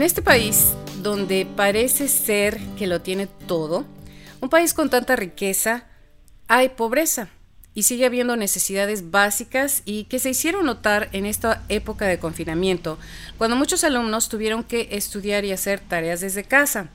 En este país, donde parece ser que lo tiene todo, un país con tanta riqueza, hay pobreza y sigue habiendo necesidades básicas y que se hicieron notar en esta época de confinamiento, cuando muchos alumnos tuvieron que estudiar y hacer tareas desde casa.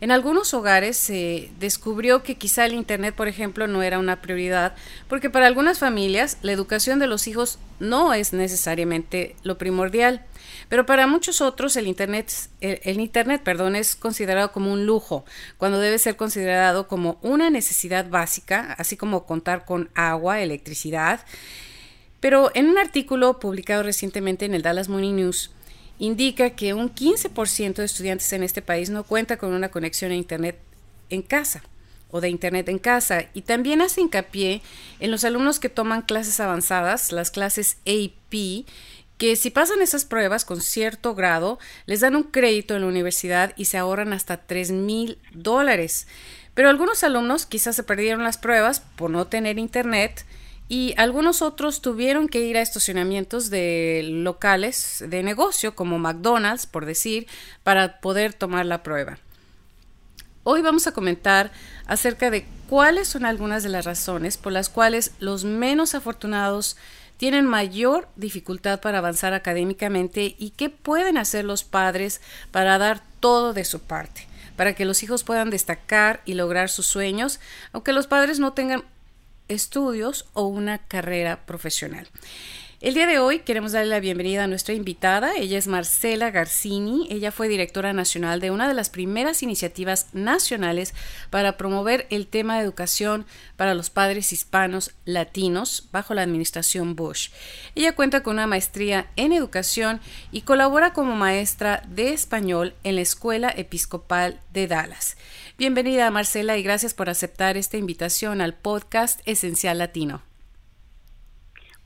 En algunos hogares se descubrió que quizá el Internet, por ejemplo, no era una prioridad, porque para algunas familias la educación de los hijos no es necesariamente lo primordial. Pero para muchos otros el Internet, el, Internet perdón, es considerado como un lujo, cuando debe ser considerado como una necesidad básica, así como contar con agua, electricidad. Pero en un artículo publicado recientemente en el Dallas Morning News, indica que un 15% de estudiantes en este país no cuenta con una conexión a Internet en casa o de Internet en casa. Y también hace hincapié en los alumnos que toman clases avanzadas, las clases AP, que si pasan esas pruebas con cierto grado, les dan un crédito en la universidad y se ahorran hasta 3 mil dólares. Pero algunos alumnos quizás se perdieron las pruebas por no tener internet y algunos otros tuvieron que ir a estacionamientos de locales de negocio como McDonald's, por decir, para poder tomar la prueba. Hoy vamos a comentar acerca de cuáles son algunas de las razones por las cuales los menos afortunados tienen mayor dificultad para avanzar académicamente y qué pueden hacer los padres para dar todo de su parte, para que los hijos puedan destacar y lograr sus sueños, aunque los padres no tengan estudios o una carrera profesional. El día de hoy queremos darle la bienvenida a nuestra invitada. Ella es Marcela Garcini. Ella fue directora nacional de una de las primeras iniciativas nacionales para promover el tema de educación para los padres hispanos latinos bajo la administración Bush. Ella cuenta con una maestría en educación y colabora como maestra de español en la Escuela Episcopal de Dallas. Bienvenida Marcela y gracias por aceptar esta invitación al podcast Esencial Latino.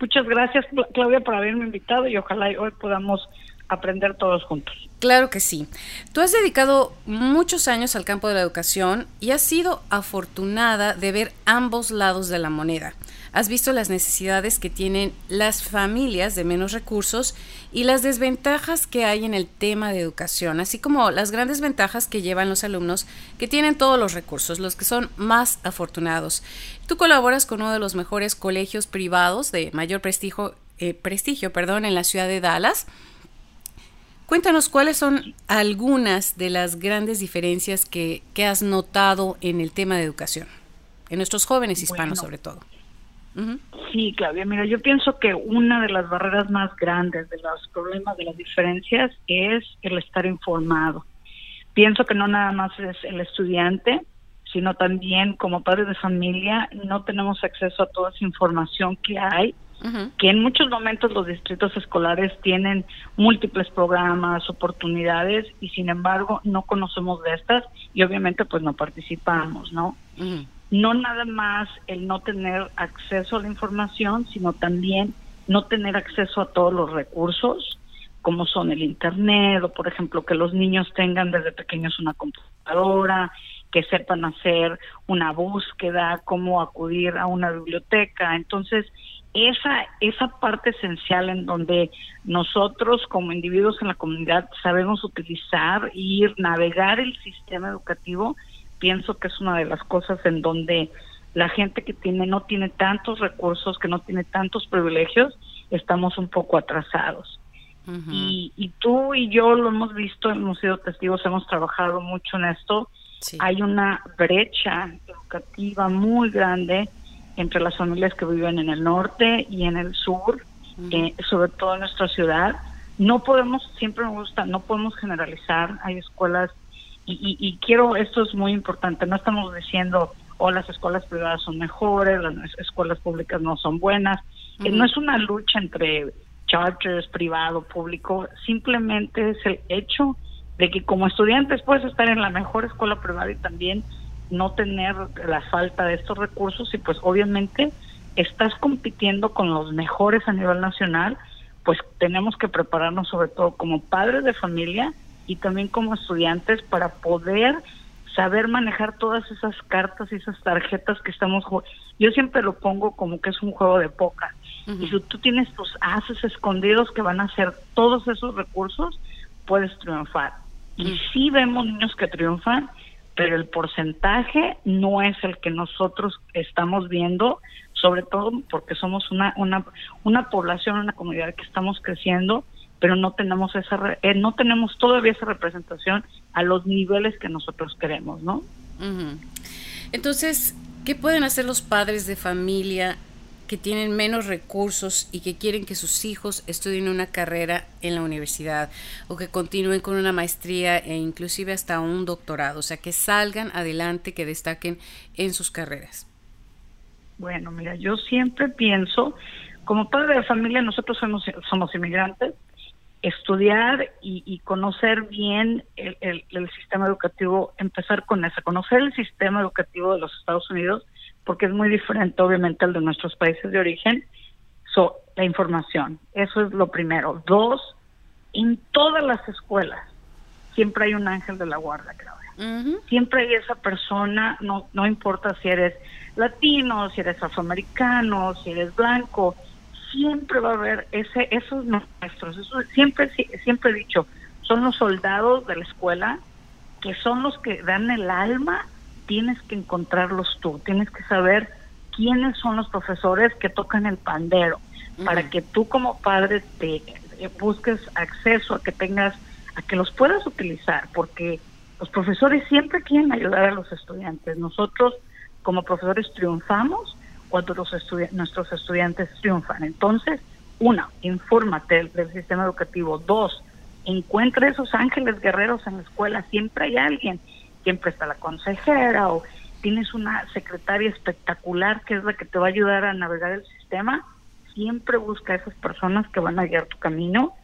Muchas gracias, Claudia, por haberme invitado y ojalá hoy podamos aprender todos juntos. Claro que sí. Tú has dedicado muchos años al campo de la educación y has sido afortunada de ver ambos lados de la moneda. Has visto las necesidades que tienen las familias de menos recursos y las desventajas que hay en el tema de educación, así como las grandes ventajas que llevan los alumnos que tienen todos los recursos, los que son más afortunados. Tú colaboras con uno de los mejores colegios privados de mayor prestigio, eh, prestigio perdón, en la ciudad de Dallas. Cuéntanos cuáles son algunas de las grandes diferencias que, has notado en el tema de educación, en nuestros jóvenes hispanos sobre todo. Sí, Claudia, mira, yo pienso que una de las barreras más grandes de los problemas de las diferencias es el estar informado. Pienso que no nada más es el estudiante, sino también como padres de familia no tenemos acceso a toda esa información que hay, que en muchos momentos los distritos escolares tienen múltiples programas, oportunidades y sin embargo no conocemos de estas y obviamente pues no participamos, ¿no? no nada más el no tener acceso a la información, sino también no tener acceso a todos los recursos, como son el Internet, o por ejemplo que los niños tengan desde pequeños una computadora, que sepan hacer una búsqueda, cómo acudir a una biblioteca. Entonces, esa, esa parte esencial en donde nosotros como individuos en la comunidad sabemos utilizar, ir, navegar el sistema educativo, pienso que es una de las cosas en donde la gente que tiene no tiene tantos recursos, que no tiene tantos privilegios, estamos un poco atrasados. y, y tú y yo lo hemos visto, hemos sido testigos, hemos trabajado mucho en esto. Hay una brecha educativa muy grande entre las familias que viven en el norte y en el sur, eh, sobre todo en nuestra ciudad. No podemos, siempre me gusta, no podemos generalizar. Hay escuelas y, quiero, esto es muy importante, no estamos diciendo, o oh, las escuelas privadas son mejores, las escuelas públicas no son buenas, eh, no es una lucha entre charters, privado, público, simplemente es el hecho de que como estudiantes puedes estar en la mejor escuela privada y también no tener la falta de estos recursos y pues obviamente estás compitiendo con los mejores a nivel nacional, pues tenemos que prepararnos sobre todo como padres de familia y también como estudiantes para poder saber manejar todas esas cartas y esas tarjetas que estamos yo siempre lo pongo como que es un juego de poca y si tú tienes tus haces escondidos que van a ser todos esos recursos puedes triunfar. Y sí vemos niños que triunfan, pero el porcentaje no es el que nosotros estamos viendo, sobre todo porque somos una, una, una población, una comunidad que estamos creciendo, pero no tenemos esa eh, no tenemos todavía esa representación a los niveles que nosotros queremos, ¿no? Entonces, ¿qué pueden hacer los padres de familia que tienen menos recursos y que quieren que sus hijos estudien una carrera en la universidad o que continúen con una maestría e inclusive hasta un doctorado, o sea, que salgan adelante, que destaquen en sus carreras. Bueno, mira, yo siempre pienso, como padre de familia, nosotros somos, somos inmigrantes, estudiar y, conocer bien el, el, sistema educativo, empezar con eso, conocer el sistema educativo de los Estados Unidos porque es muy diferente obviamente al de nuestros países de origen. So, la información, eso es lo primero. Dos, en todas las escuelas siempre hay un ángel de la guarda, Claudia. Siempre hay esa persona, no, no importa si eres latino, si eres afroamericano, si eres blanco, siempre va a haber ese, esos maestros. Eso siempre, siempre he dicho, son los soldados de la escuela que son los que dan el alma tienes que encontrarlos tú, tienes que saber quiénes son los profesores que tocan el pandero, para que tú como padre te eh, busques acceso a que tengas, a que los puedas utilizar, porque los profesores siempre quieren ayudar a los estudiantes. Nosotros como profesores triunfamos cuando los nuestros estudiantes triunfan. Entonces, una, infórmate del sistema educativo. Dos, encuentra esos ángeles guerreros en la escuela. Siempre hay alguien siempre está la consejera o tienes una secretaria espectacular que es la que te va a ayudar a navegar el sistema, siempre busca a esas personas que van a guiar tu camino.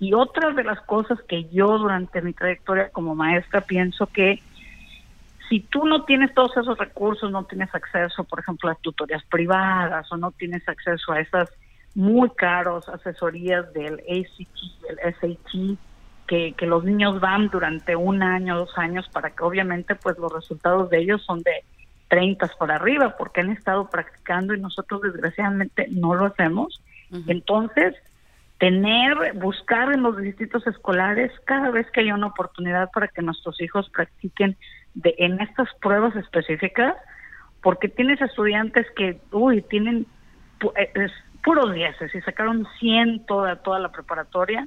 Y otra de las cosas que yo durante mi trayectoria como maestra pienso que si tú no tienes todos esos recursos, no tienes acceso, por ejemplo, a tutorías privadas o no tienes acceso a esas muy caros asesorías del ACT, el SAT, que, los niños van durante un año, dos años, para que obviamente pues los resultados de ellos son de 30 por arriba, porque han estado practicando y nosotros desgraciadamente no lo hacemos. Entonces, tener, buscar en los distritos escolares cada vez que haya una oportunidad para que nuestros hijos practiquen de, en estas pruebas específicas, porque tienes estudiantes que, uy, tienen eh, puros dieces y sacaron 100 toda, toda la preparatoria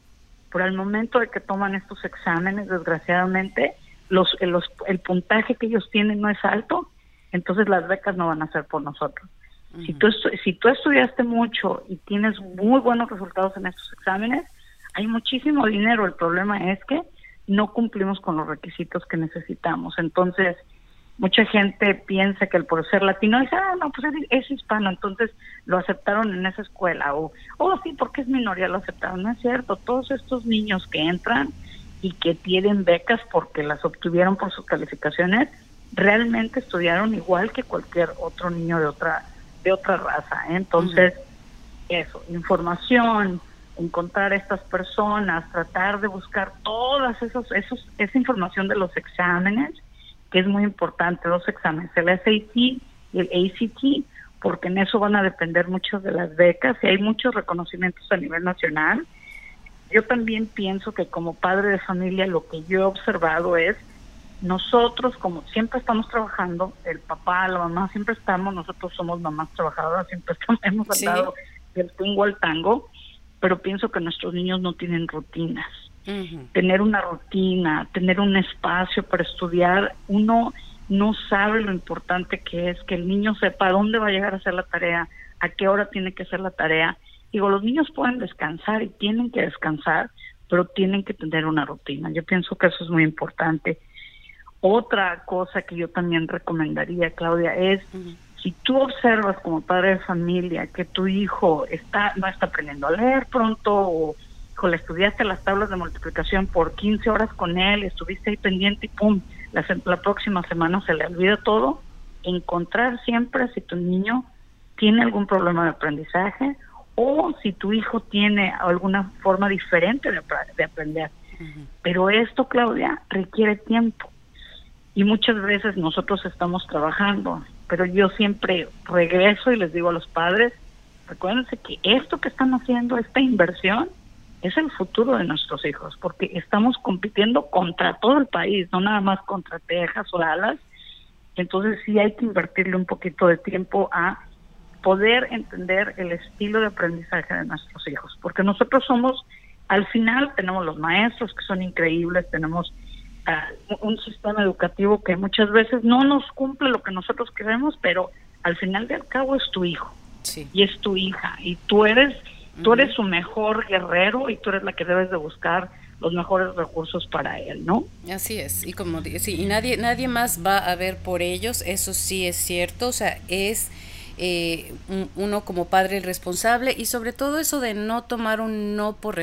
pero al momento de que toman estos exámenes, desgraciadamente, los, los, el puntaje que ellos tienen no es alto, entonces las becas no van a ser por nosotros. Si tú, si tú estudiaste mucho y tienes muy buenos resultados en estos exámenes, hay muchísimo dinero. El problema es que no cumplimos con los requisitos que necesitamos. Entonces, mucha gente piensa que el por ser latino dice, ah, no, pues es, hispano, entonces lo aceptaron en esa escuela, o, oh, sí, porque es minoría, lo aceptaron. No es cierto, todos estos niños que entran y que tienen becas porque las obtuvieron por sus calificaciones, realmente estudiaron igual que cualquier otro niño de otra, de otra raza. ¿eh? Entonces, eso, información, encontrar a estas personas, tratar de buscar todas esos, esos, esa información de los exámenes, que es muy importante, dos exámenes, el SAT y el ACT, porque en eso van a depender muchas de las becas y hay muchos reconocimientos a nivel nacional. Yo también pienso que como padre de familia lo que yo he observado es nosotros como siempre estamos trabajando, el papá, la mamá siempre estamos, nosotros somos mamás trabajadoras, siempre estamos, hemos andado del tingo al tango, pero pienso que nuestros niños no tienen rutinas tener una rutina, tener un espacio para estudiar, uno no sabe lo importante que es que el niño sepa dónde va a llegar a hacer la tarea, a qué hora tiene que hacer la tarea. Digo, los niños pueden descansar y tienen que descansar, pero tienen que tener una rutina. Yo pienso que eso es muy importante. Otra cosa que yo también recomendaría, Claudia, es si tú observas como padre de familia que tu hijo está no está aprendiendo a leer pronto o le estudiaste las tablas de multiplicación por 15 horas con él, estuviste ahí pendiente y pum, la, la próxima semana se le olvida todo, encontrar siempre si tu niño tiene algún problema de aprendizaje o si tu hijo tiene alguna forma diferente de, aprender. Pero esto, Claudia, requiere tiempo. Y muchas veces nosotros estamos trabajando, pero yo siempre regreso y les digo a los padres, recuérdense que esto que están haciendo, esta inversión, es el futuro de nuestros hijos, porque estamos compitiendo contra todo el país, no nada más contra Texas o Dallas. Entonces sí hay que invertirle un poquito de tiempo a poder entender el estilo de aprendizaje de nuestros hijos, porque nosotros somos, al final tenemos los maestros que son increíbles, tenemos uh, un sistema educativo que muchas veces no nos cumple lo que nosotros queremos, pero al final del cabo es tu hijo y es tu hija y tú eres tú eres su mejor guerrero y tú eres la que debes de buscar los mejores recursos para él, ¿no? Así es, y como sí, y nadie nadie más va a ver por ellos, eso sí es cierto, o sea, es eh, uno como padre el responsable y sobre todo eso de no tomar un no por,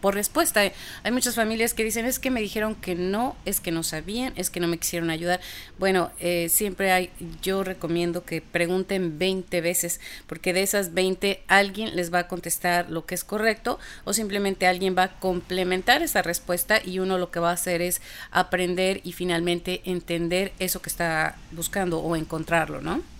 por respuesta. Hay muchas familias que dicen es que me dijeron que no, es que no sabían, es que no me quisieron ayudar. Bueno, eh, siempre hay, yo recomiendo que pregunten 20 veces porque de esas 20 alguien les va a contestar lo que es correcto o simplemente alguien va a complementar esa respuesta y uno lo que va a hacer es aprender y finalmente entender eso que está buscando o encontrarlo, ¿no?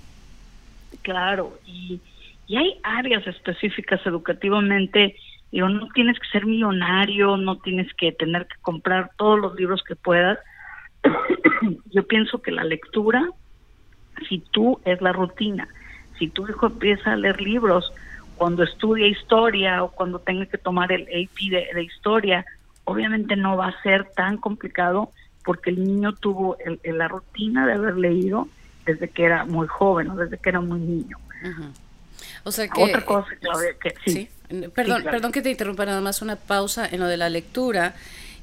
Claro, y, hay áreas específicas educativamente, digo, no tienes que ser millonario, no tienes que tener que comprar todos los libros que puedas. Yo pienso que la lectura, si tú es la rutina, si tu hijo empieza a leer libros cuando estudia historia o cuando tenga que tomar el AP de, historia, obviamente no va a ser tan complicado porque el niño tuvo la rutina de haber leído desde que era muy joven o desde que era muy niño. O sea que... Otra cosa, que sí. Perdón, perdón que te interrumpa nada más una pausa en lo de la lectura.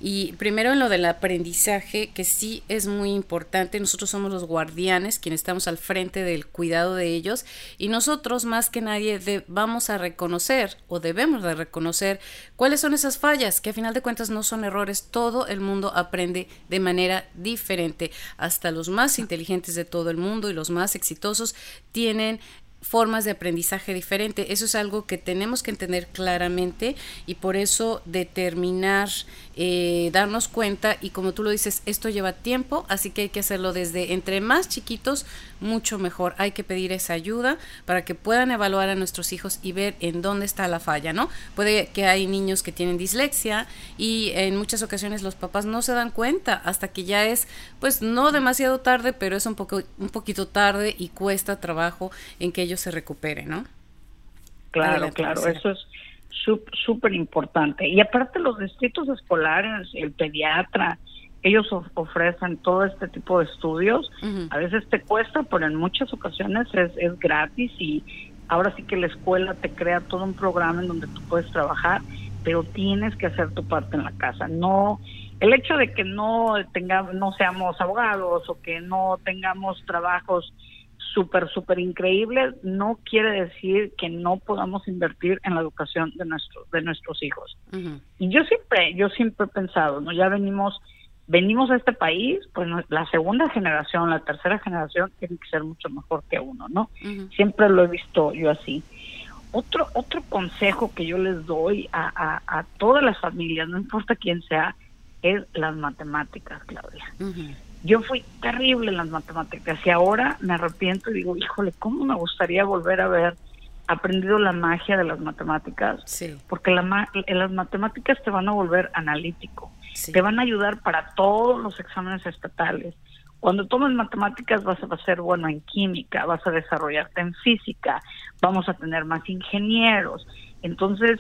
Y primero en lo del aprendizaje, que sí es muy importante, nosotros somos los guardianes, quienes estamos al frente del cuidado de ellos, y nosotros más que nadie vamos a reconocer o debemos de reconocer cuáles son esas fallas, que a final de cuentas no son errores, todo el mundo aprende de manera diferente, hasta los más inteligentes de todo el mundo y los más exitosos tienen formas de aprendizaje diferente. Eso es algo que tenemos que entender claramente y por eso determinar, eh, darnos cuenta y como tú lo dices, esto lleva tiempo, así que hay que hacerlo desde entre más chiquitos, mucho mejor. Hay que pedir esa ayuda para que puedan evaluar a nuestros hijos y ver en dónde está la falla, ¿no? Puede que hay niños que tienen dislexia y en muchas ocasiones los papás no se dan cuenta hasta que ya es, pues no demasiado tarde, pero es un poco un poquito tarde y cuesta trabajo en que ellos se recupere, ¿no? Claro, claro, eso es súper importante. Y aparte los distritos escolares, el pediatra, ellos ofrecen todo este tipo de estudios. A veces te cuesta, pero en muchas ocasiones es, es gratis y ahora sí que la escuela te crea todo un programa en donde tú puedes trabajar, pero tienes que hacer tu parte en la casa. No, el hecho de que no tengamos, no seamos abogados o que no tengamos trabajos súper, súper increíble, no quiere decir que no podamos invertir en la educación de, nuestros de nuestros hijos. Y yo siempre, yo siempre he pensado, ¿no? Ya venimos, venimos a este país, pues la segunda generación, la tercera generación tiene que ser mucho mejor que uno, ¿no? Siempre lo he visto yo así. Otro, otro consejo que yo les doy a, a, todas las familias, no importa quién sea, es las matemáticas, Claudia yo fui terrible en las matemáticas y ahora me arrepiento y digo, híjole, ¿cómo me gustaría volver a haber aprendido la magia de las matemáticas? Sí. Porque la, las matemáticas te van a volver analítico, te van a ayudar para todos los exámenes estatales. Cuando tomes matemáticas vas a ser bueno en química, vas a desarrollarte en física, vamos a tener más ingenieros. Entonces,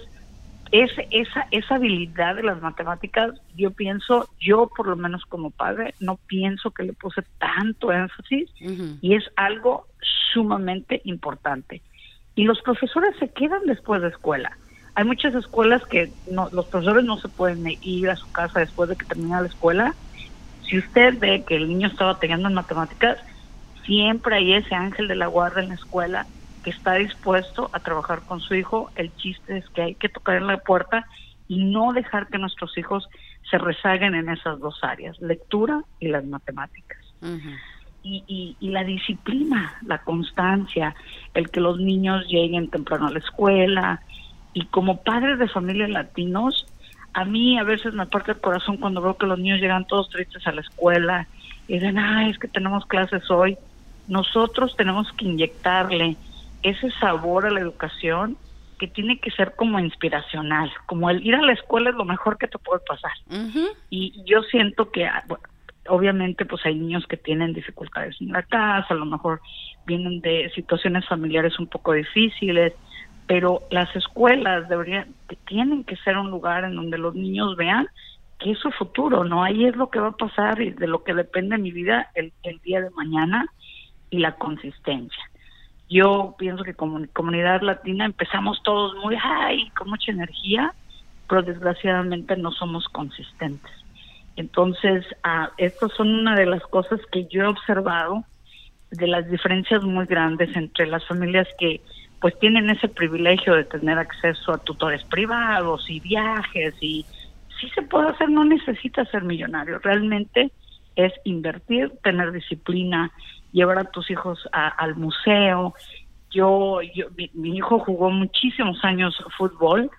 esa, esa habilidad de las matemáticas, yo pienso, yo por lo menos como padre, no pienso que le puse tanto énfasis y es algo sumamente importante. Y los profesores se quedan después de escuela. Hay muchas escuelas que no, los profesores no se pueden ir a su casa después de que termina la escuela. Si usted ve que el niño estaba teniendo en matemáticas, siempre hay ese ángel de la guarda en la escuela que está dispuesto a trabajar con su hijo. El chiste es que hay que tocar en la puerta y no dejar que nuestros hijos se rezaguen en esas dos áreas, lectura y las matemáticas. y, y, la disciplina, la constancia, el que los niños lleguen temprano a la escuela. Y como padres de familia latinos, a mí a veces me parte el corazón cuando veo que los niños llegan todos tristes a la escuela y dicen, ah, es que tenemos clases hoy. Nosotros tenemos que inyectarle ese sabor a la educación que tiene que ser como inspiracional, como el ir a la escuela es lo mejor que te puede pasar. Y yo siento que, ah, obviamente, pues hay niños que tienen dificultades en la casa, a lo mejor vienen de situaciones familiares un poco difíciles, pero las escuelas deberían, tienen que ser un lugar en donde los niños vean que es su futuro, ¿no? Ahí es lo que va a pasar y de lo que depende mi vida el, el día de mañana y la consistencia. Yo pienso que como comunidad latina empezamos todos muy, ay, con mucha energía, pero desgraciadamente no somos consistentes. Entonces, ah, estas son una de las cosas que yo he observado de las diferencias muy grandes entre las familias que pues tienen ese privilegio de tener acceso a tutores privados y viajes y sí se puede hacer, no necesita ser millonario, realmente es invertir, tener disciplina, llevar a tus hijos al museo. Yo, yo mi, hijo jugó muchísimos años fútbol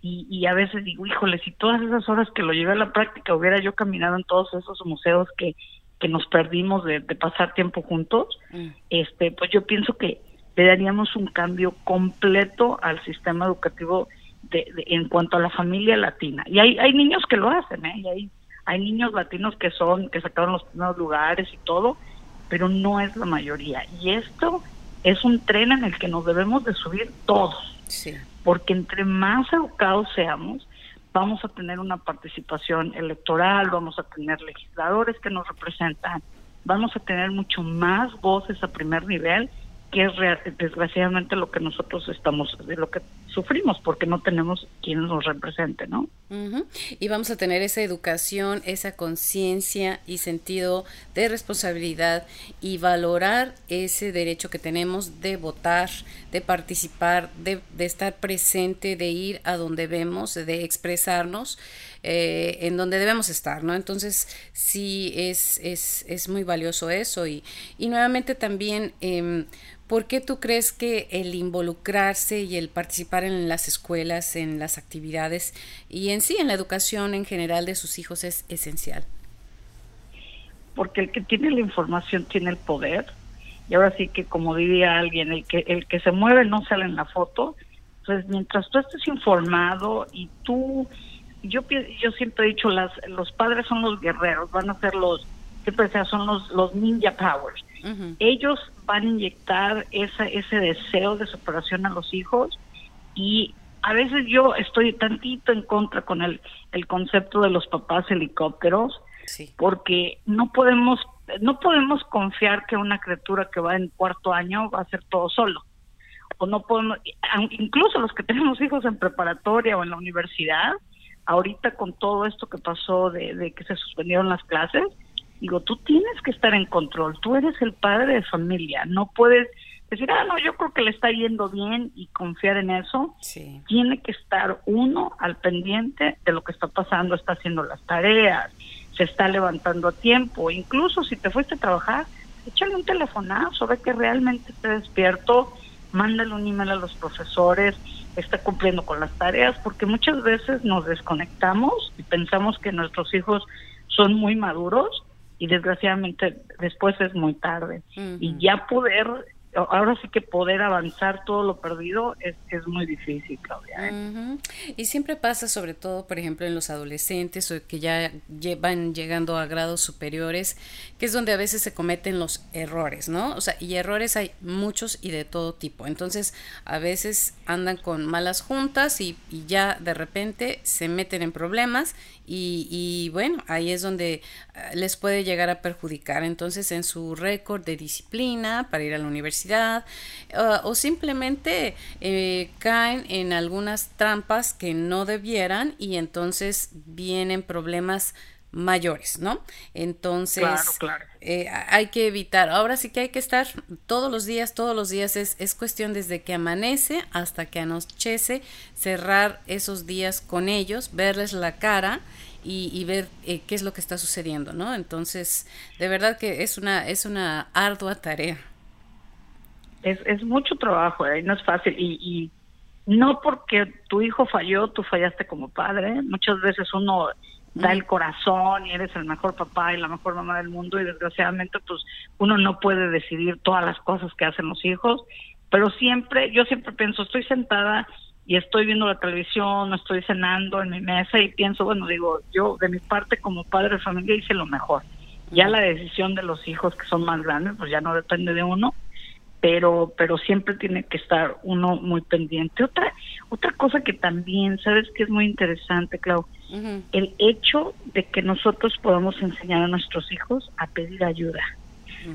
y, y, a veces digo, híjole, si todas esas horas que lo llevé a la práctica hubiera yo caminado en todos esos museos que, que nos perdimos de, pasar tiempo juntos, mm. este, pues yo pienso que le daríamos un cambio completo al sistema educativo de, en cuanto a la familia latina. Y hay, hay niños que lo hacen, ¿eh? Y hay, hay niños latinos que son, que sacaron los primeros lugares y todo, pero no es la mayoría. Y esto es un tren en el que nos debemos de subir todos. Porque entre más educados seamos, vamos a tener una participación electoral, vamos a tener legisladores que nos representan, vamos a tener mucho más voces a primer nivel que es desgraciadamente lo que nosotros estamos, lo que sufrimos, porque no tenemos quien nos represente, ¿no? Y vamos a tener esa educación, esa conciencia y sentido de responsabilidad y valorar ese derecho que tenemos de votar, de participar, de, de estar presente, de ir a donde vemos, de expresarnos. Eh, en donde debemos estar, ¿no? Entonces, sí es, es, es muy valioso eso y, y nuevamente también, eh, ¿por qué tú crees que el involucrarse y el participar en las escuelas, en las actividades y en sí, en la educación en general de sus hijos es esencial? Porque el que tiene la información tiene el poder y ahora sí que como diría alguien, el que, el que se mueve no sale en la foto. Entonces, mientras tú estés informado y tú yo yo siempre he dicho las los padres son los guerreros van a ser los siempre sea son los los ninja powers. Ellos van a inyectar esa, ese deseo de superación a los hijos y a veces yo estoy tantito en contra con el, el concepto de los papás helicópteros porque no podemos no podemos confiar que una criatura que va en cuarto año va a hacer todo solo. O no podemos incluso los que tenemos hijos en preparatoria o en la universidad ahorita con todo esto que pasó de, que se suspendieron las clases, digo, tú tienes que estar en control, tú eres el padre de familia, no puedes decir, ah, no, yo creo que le está yendo bien y confiar en eso. Tiene que estar uno al pendiente de lo que está pasando, está haciendo las tareas, se está levantando a tiempo, incluso si te fuiste a trabajar, échale un telefonazo, ve que realmente esté despierto, mándale un email a los profesores, está cumpliendo con las tareas, porque muchas veces nos desconectamos y pensamos que nuestros hijos son muy maduros y desgraciadamente después es muy tarde. Y ya poder ahora sí que poder avanzar todo lo perdido es, es muy difícil, Claudia. ¿eh? Y siempre pasa, sobre todo, por ejemplo, en los adolescentes o que ya van llegando a grados superiores, que es donde a veces se cometen los errores, ¿no? O sea, y errores hay muchos y de todo tipo. Entonces, a veces andan con malas juntas y, ya de repente se meten en problemas y, y, bueno, ahí es donde ah, les puede llegar a perjudicar. Entonces, en su récord de disciplina para ir a la universidad ah, o simplemente eh, caen en algunas trampas que no debieran y entonces vienen problemas mayores, ¿no? Entonces, eh, hay que evitar, ahora sí que hay que estar todos los días, todos los días es, es cuestión desde que amanece hasta que anochece, cerrar esos días con ellos, verles la cara y, ver eh, qué es lo que está sucediendo, ¿no? Entonces, de verdad que es una, es una ardua tarea. Es, es mucho trabajo, ¿eh? no es fácil. Y, y no porque tu hijo falló, tú fallaste como padre, muchas veces uno da el corazón y eres el mejor papá y la mejor mamá del mundo y desgraciadamente pues uno no puede decidir todas las cosas que hacen los hijos, pero siempre, yo siempre pienso, estoy sentada y estoy viendo la televisión, estoy cenando en mi mesa y pienso, bueno, digo, yo de mi parte como padre de familia hice lo mejor. Ya la decisión de los hijos que son más grandes, pues ya no depende de uno, pero pero siempre tiene que estar uno muy pendiente. Otra otra cosa que también, sabes que es muy interesante, Clau, el hecho de que nosotros podamos enseñar a nuestros hijos a pedir ayuda,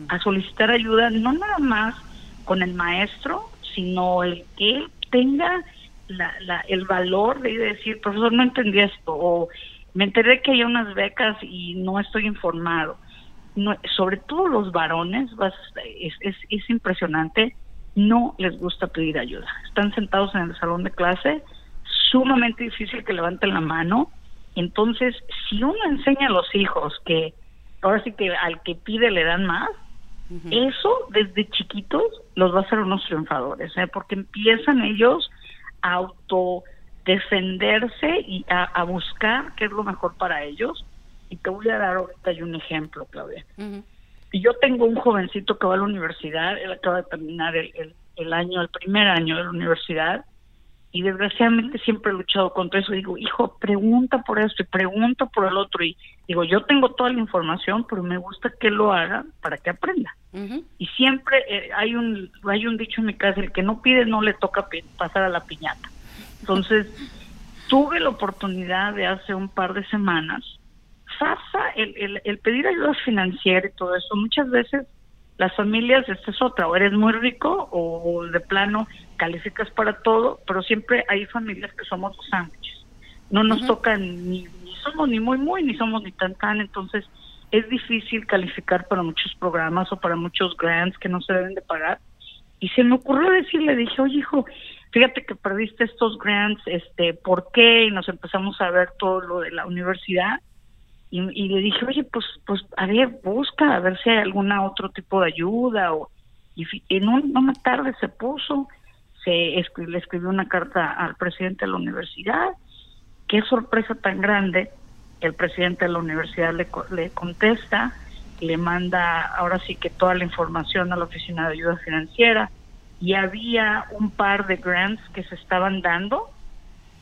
a solicitar ayuda, no nada más con el maestro, sino el que él tenga la, la, el valor de decir, profesor, no entendí esto, o me enteré que hay unas becas y no estoy informado sobre todo los varones, es, es, es impresionante, no les gusta pedir ayuda. Están sentados en el salón de clase, sumamente difícil que levanten la mano. Entonces, si uno enseña a los hijos que ahora sí que al que pide le dan más, eso desde chiquitos los va a hacer unos triunfadores, ¿eh? porque empiezan ellos a autodefenderse y a, a buscar qué es lo mejor para ellos y te voy a dar ahorita un ejemplo, Claudia. Y yo tengo un jovencito que va a la universidad, él acaba de terminar el, el, año, el primer año de la universidad, y desgraciadamente siempre he luchado contra eso. Digo, hijo, pregunta por esto y pregunta por el otro. Y digo, yo tengo toda la información, pero me gusta que lo haga para que aprenda. Y siempre eh, hay un hay un dicho en mi casa, el que no pide no le toca pasar a la piñata. Entonces, tuve la oportunidad de hace un par de semanas FAFSA, el, el, pedir ayuda financiera y todo eso, muchas veces las familias, esta es otra, o eres muy rico o, de plano calificas para todo, pero siempre hay familias que somos los sándwiches. No nos tocan ni, ni somos ni muy muy, ni somos ni tan tan, entonces es difícil calificar para muchos programas o para muchos grants que no se deben de pagar. Y se me ocurrió decirle, dije, oye hijo, fíjate que perdiste estos grants, este, ¿por qué? Y nos empezamos a ver todo lo de la universidad y, le dije, oye, pues, pues, a ver, busca, a ver si hay alguna otro tipo de ayuda. O, y en una tarde se puso, se le escribió una carta al presidente de la universidad. Qué sorpresa tan grande. El presidente de la universidad le, le contesta, le manda ahora sí que toda la información a la oficina de ayuda financiera. Y había un par de grants que se estaban dando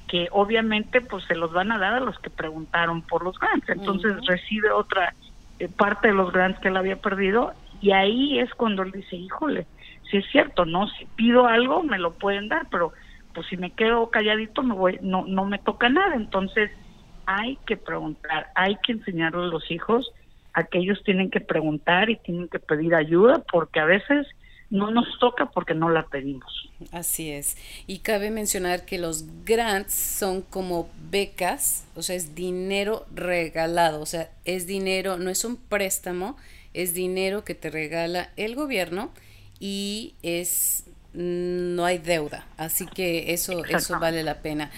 que obviamente pues se los van a dar a los que preguntaron por los grants. Entonces recibe otra eh, parte de los grants que él había perdido y ahí es cuando él dice, híjole, si es cierto, no, si pido algo me lo pueden dar, pero pues si me quedo calladito me voy, no, no me toca nada. Entonces hay que preguntar, hay que enseñarle a los hijos a que ellos tienen que preguntar y tienen que pedir ayuda porque a veces no nos toca porque no la pedimos. Así es. Y cabe mencionar que los grants son como becas, o sea, es dinero regalado, o sea, es dinero, no es un préstamo, es dinero que te regala el gobierno y es no hay deuda, así que eso, eso vale la pena.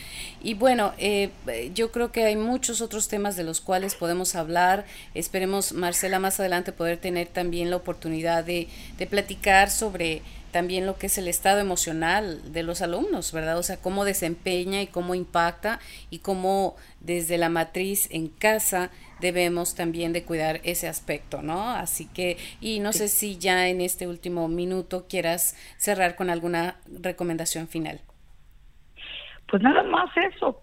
Y bueno, eh, yo creo que hay muchos otros temas de los cuales podemos hablar. Esperemos, Marcela, más adelante poder tener también la oportunidad de, de platicar sobre también lo que es el estado emocional de los alumnos, ¿verdad? O sea, cómo desempeña y cómo impacta y cómo desde la matriz en casa debemos también de cuidar ese aspecto, ¿no? Así que, y no sé si ya en este último minuto quieras cerrar con alguna recomendación final. Pues nada más eso,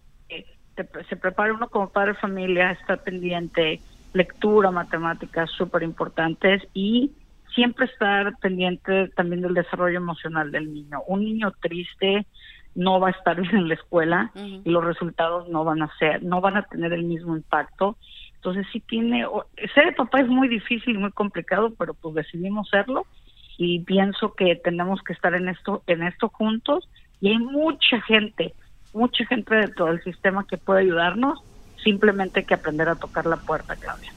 se prepara uno como padre de familia, está pendiente, lectura, matemáticas súper importantes y siempre estar pendiente también del desarrollo emocional del niño. Un niño triste no va a estar bien en la escuela y los resultados no van a ser, no van a tener el mismo impacto. Entonces sí tiene, ser papá es muy difícil, muy complicado, pero pues decidimos serlo y pienso que tenemos que estar en esto, en esto juntos y hay mucha gente, mucha gente de todo el sistema que puede ayudarnos, simplemente hay que aprender a tocar la puerta, Claudia.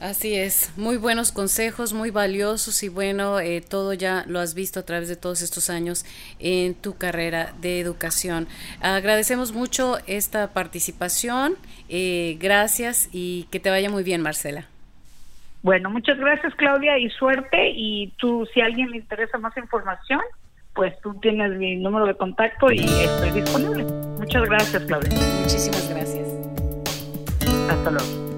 Así es, muy buenos consejos, muy valiosos y bueno, eh, todo ya lo has visto a través de todos estos años en tu carrera de educación. Agradecemos mucho esta participación, eh, gracias y que te vaya muy bien, Marcela. Bueno, muchas gracias Claudia y suerte y tú, si a alguien le interesa más información, pues tú tienes mi número de contacto y estoy disponible. Muchas gracias Claudia. Muchísimas gracias. Hasta luego.